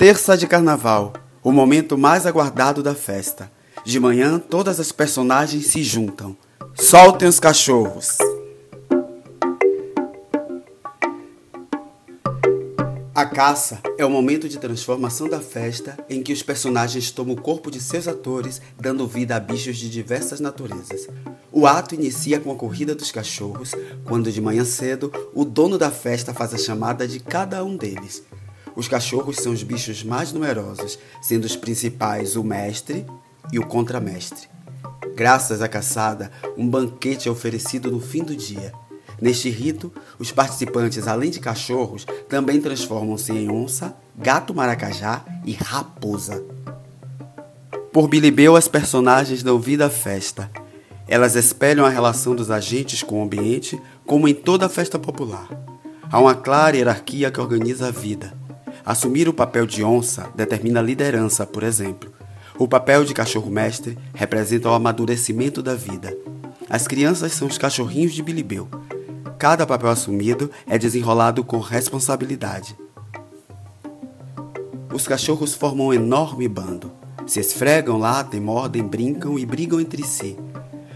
Terça de Carnaval, o momento mais aguardado da festa. De manhã, todas as personagens se juntam. Soltem os cachorros! A caça é o momento de transformação da festa em que os personagens tomam o corpo de seus atores, dando vida a bichos de diversas naturezas. O ato inicia com a corrida dos cachorros, quando de manhã cedo o dono da festa faz a chamada de cada um deles. Os cachorros são os bichos mais numerosos, sendo os principais o mestre e o contramestre. Graças à caçada, um banquete é oferecido no fim do dia. Neste rito, os participantes, além de cachorros, também transformam-se em onça, gato maracajá e raposa. Por Bilibeu, as personagens dão vida à festa. Elas espelham a relação dos agentes com o ambiente, como em toda festa popular. Há uma clara hierarquia que organiza a vida. Assumir o papel de onça determina liderança, por exemplo. O papel de cachorro-mestre representa o amadurecimento da vida. As crianças são os cachorrinhos de Bilibeu. Cada papel assumido é desenrolado com responsabilidade. Os cachorros formam um enorme bando. Se esfregam, latem, mordem, brincam e brigam entre si.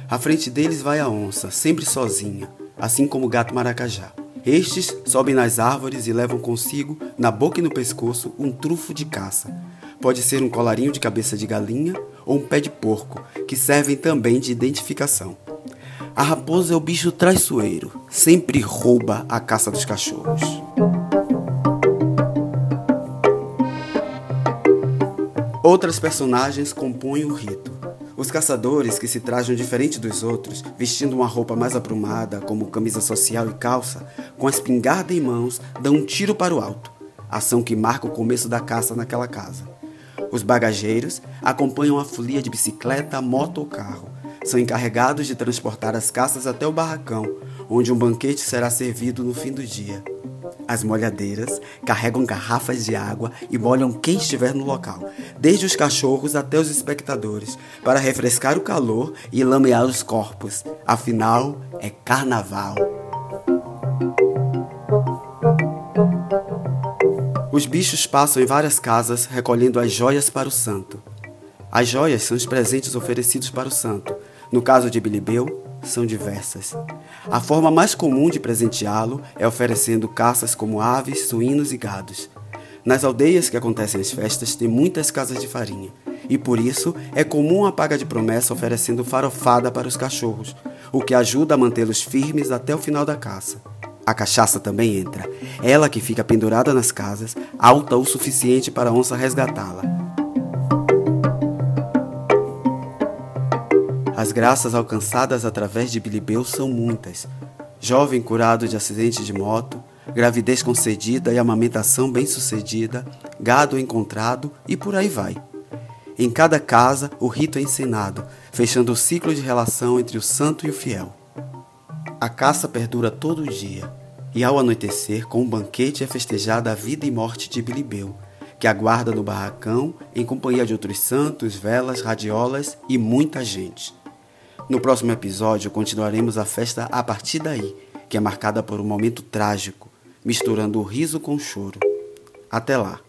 À frente deles vai a onça, sempre sozinha, assim como o gato maracajá. Estes sobem nas árvores e levam consigo, na boca e no pescoço, um trufo de caça. Pode ser um colarinho de cabeça de galinha ou um pé de porco, que servem também de identificação. A raposa é o bicho traiçoeiro, sempre rouba a caça dos cachorros. Outras personagens compõem o rito. Os caçadores, que se trajam diferente dos outros, vestindo uma roupa mais aprumada, como camisa social e calça, com a espingarda em mãos, dão um tiro para o alto, ação que marca o começo da caça naquela casa. Os bagageiros acompanham a folia de bicicleta, moto ou carro. São encarregados de transportar as caças até o barracão, onde um banquete será servido no fim do dia. As molhadeiras carregam garrafas de água e molham quem estiver no local, desde os cachorros até os espectadores, para refrescar o calor e lamear os corpos. Afinal, é carnaval. Os bichos passam em várias casas recolhendo as joias para o santo. As joias são os presentes oferecidos para o santo. No caso de Bilibeu, são diversas. A forma mais comum de presenteá-lo é oferecendo caças como aves, suínos e gados. Nas aldeias que acontecem as festas, tem muitas casas de farinha, e por isso é comum a paga de promessa oferecendo farofada para os cachorros, o que ajuda a mantê-los firmes até o final da caça. A cachaça também entra, ela que fica pendurada nas casas, alta o suficiente para a onça resgatá-la. As graças alcançadas através de Bilibeu são muitas. Jovem curado de acidente de moto, gravidez concedida e amamentação bem-sucedida, gado encontrado e por aí vai. Em cada casa, o rito é ensinado, fechando o ciclo de relação entre o santo e o fiel. A caça perdura todo o dia, e ao anoitecer, com um banquete é festejada a vida e morte de Bilibeu, que aguarda no barracão em companhia de outros santos, velas, radiolas e muita gente. No próximo episódio, continuaremos a festa a partir daí, que é marcada por um momento trágico, misturando o riso com o choro. Até lá!